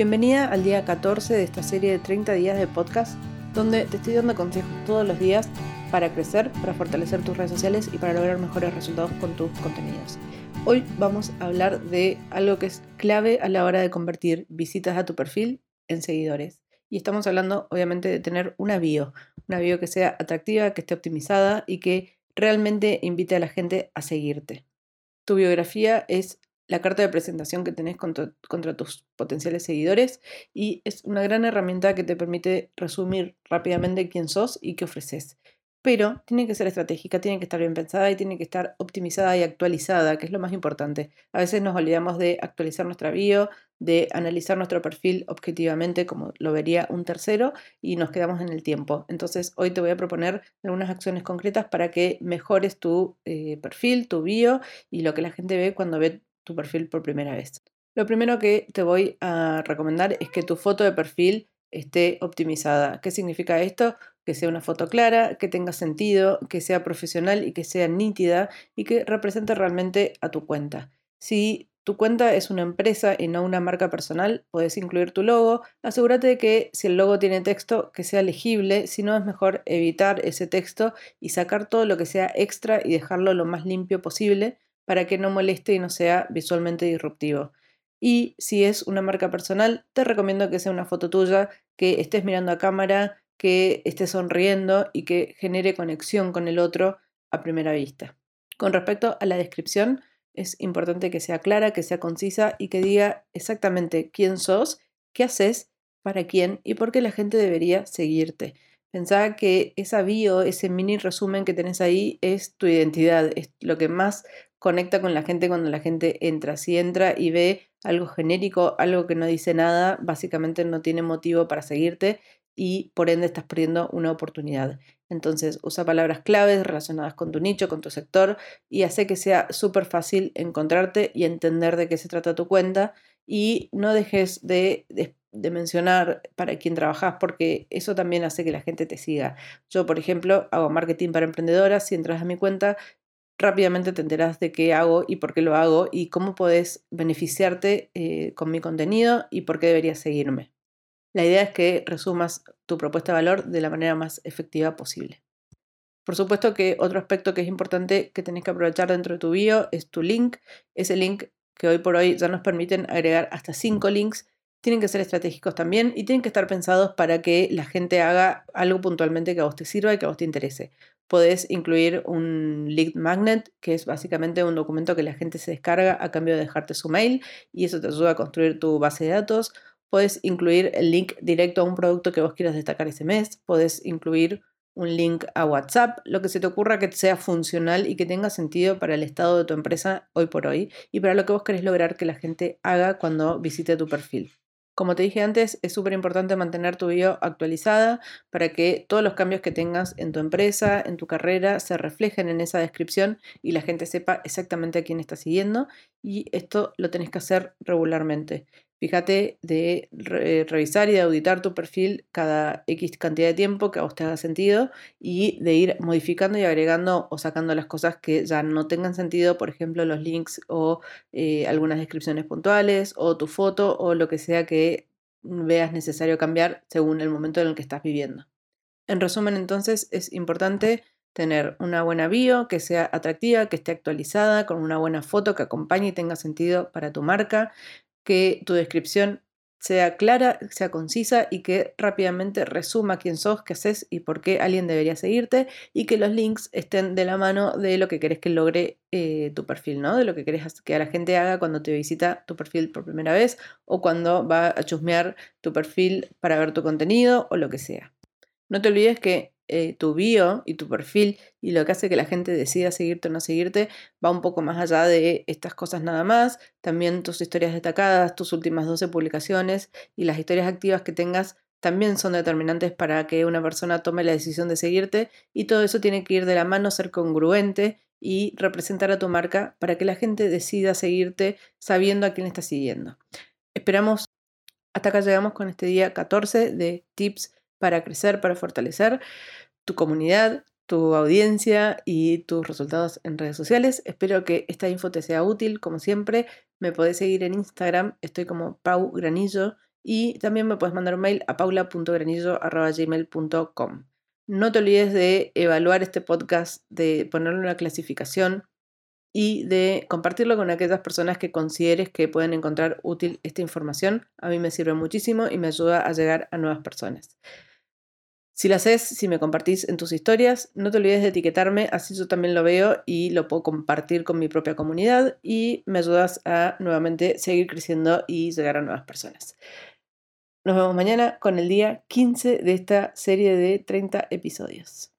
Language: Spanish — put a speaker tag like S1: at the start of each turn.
S1: Bienvenida al día 14 de esta serie de 30 días de podcast donde te estoy dando consejos todos los días para crecer, para fortalecer tus redes sociales y para lograr mejores resultados con tus contenidos. Hoy vamos a hablar de algo que es clave a la hora de convertir visitas a tu perfil en seguidores. Y estamos hablando obviamente de tener una bio, una bio que sea atractiva, que esté optimizada y que realmente invite a la gente a seguirte. Tu biografía es la carta de presentación que tenés contra, tus potenciales seguidores y es una gran herramienta que te permite resumir rápidamente quién sos y qué ofreces. Pero tiene que ser estratégica, tiene que estar bien pensada y tiene que estar optimizada y actualizada, que es lo más importante. A veces nos olvidamos de actualizar nuestra bio, de analizar nuestro perfil objetivamente como lo vería un tercero y nos quedamos en el tiempo. Entonces hoy te voy a proponer algunas acciones concretas para que mejores tu eh, perfil, tu bio y lo que la gente ve cuando ve tu perfil por primera vez. Lo primero que te voy a recomendar es que tu foto de perfil esté optimizada. ¿Qué significa esto? Que sea una foto clara, que tenga sentido, que sea profesional y que sea nítida y que represente realmente a tu cuenta. Si tu cuenta es una empresa y no una marca personal, puedes incluir tu logo. Asegúrate de que si el logo tiene texto, que sea legible, si no es mejor evitar ese texto y sacar todo lo que sea extra y dejarlo lo más limpio posible para que no moleste y no sea visualmente disruptivo. Y si es una marca personal, te recomiendo que sea una foto tuya, que estés mirando a cámara, que estés sonriendo y que genere conexión con el otro a primera vista. Con respecto a la descripción, es importante que sea clara, que sea concisa y que diga exactamente quién sos, qué haces, para quién y por qué la gente debería seguirte. Pensaba que esa bio, ese mini resumen que tenés ahí es tu identidad, es lo que más conecta con la gente cuando la gente entra. Si entra y ve algo genérico, algo que no dice nada, básicamente no tiene motivo para seguirte y por ende estás perdiendo una oportunidad. Entonces usa palabras claves relacionadas con tu nicho, con tu sector y hace que sea súper fácil encontrarte y entender de qué se trata tu cuenta y no dejes de, de, mencionar para quién trabajas porque eso también hace que la gente te siga. Yo, por ejemplo, hago marketing para emprendedoras. Si entras a mi cuenta, rápidamente te enteras de qué hago y por qué lo hago y cómo puedes beneficiarte eh, con mi contenido y por qué deberías seguirme. La idea es que resumas tu propuesta de valor de la manera más efectiva posible. Por supuesto que otro aspecto que es importante que tenés que aprovechar dentro de tu bio es tu link. Ese link que hoy por hoy ya nos permiten agregar hasta 5 links. Tienen que ser estratégicos también y tienen que estar pensados para que la gente haga algo puntualmente que a vos te sirva y que a vos te interese podés incluir un lead magnet, que es básicamente un documento que la gente se descarga a cambio de dejarte su mail y eso te ayuda a construir tu base de datos. Puedes incluir el link directo a un producto que vos quieras destacar ese mes. Puedes incluir un link a WhatsApp, lo que se te ocurra que sea funcional y que tenga sentido para el estado de tu empresa hoy por hoy y para lo que vos querés lograr que la gente haga cuando visite tu perfil. Como te dije antes, es súper importante mantener tu bio actualizada para que todos los cambios que tengas en tu empresa, en tu carrera, se reflejen en esa descripción y la gente sepa exactamente a quién está siguiendo. Y esto lo tenés que hacer regularmente. Fíjate de revisar y de auditar tu perfil cada X cantidad de tiempo que a vos te haga sentido y de ir modificando y agregando o sacando las cosas que ya no tengan sentido, por ejemplo, los links o eh, algunas descripciones puntuales o tu foto o lo que sea que veas necesario cambiar según el momento en el que estás viviendo. En resumen, entonces, es importante tener una buena bio, que sea atractiva, que esté actualizada, con una buena foto que acompañe y tenga sentido para tu marca, que tu descripción sea clara, sea concisa y que rápidamente resuma quién sos, qué haces y por qué alguien debería seguirte y que los links estén de la mano de lo que querés que logre eh, tu perfil, ¿no? De lo que querés que la gente haga cuando te visita tu perfil por primera vez o cuando va a chusmear tu perfil para ver tu contenido o lo que sea. No te olvides que eh, tu bio y tu perfil y lo que hace que la gente decida seguirte o no seguirte va un poco más allá de estas cosas nada más. También tus historias destacadas, tus últimas 12 publicaciones y las historias activas que tengas también son determinantes para que una persona tome la decisión de seguirte y todo eso tiene que ir de la mano, ser congruente y representar a tu marca para que la gente decida seguirte sabiendo a quién está siguiendo. Esperamos, hasta acá llegamos con este día 14 de tips para crecer, para fortalecer tu comunidad, tu audiencia y tus resultados en redes sociales. Espero que esta info te sea útil, como siempre. Me podés seguir en Instagram, estoy como Pau Granillo y también me puedes mandar un mail a paula.granillo.gmail.com. No te olvides de evaluar este podcast, de ponerle una clasificación y de compartirlo con aquellas personas que consideres que pueden encontrar útil esta información. A mí me sirve muchísimo y me ayuda a llegar a nuevas personas. Si lo haces, si me compartís en tus historias, no te olvides de etiquetarme, así yo también lo veo y lo puedo compartir con mi propia comunidad y me ayudas a nuevamente seguir creciendo y llegar a nuevas personas. Nos vemos mañana con el día 15 de esta serie de 30 episodios.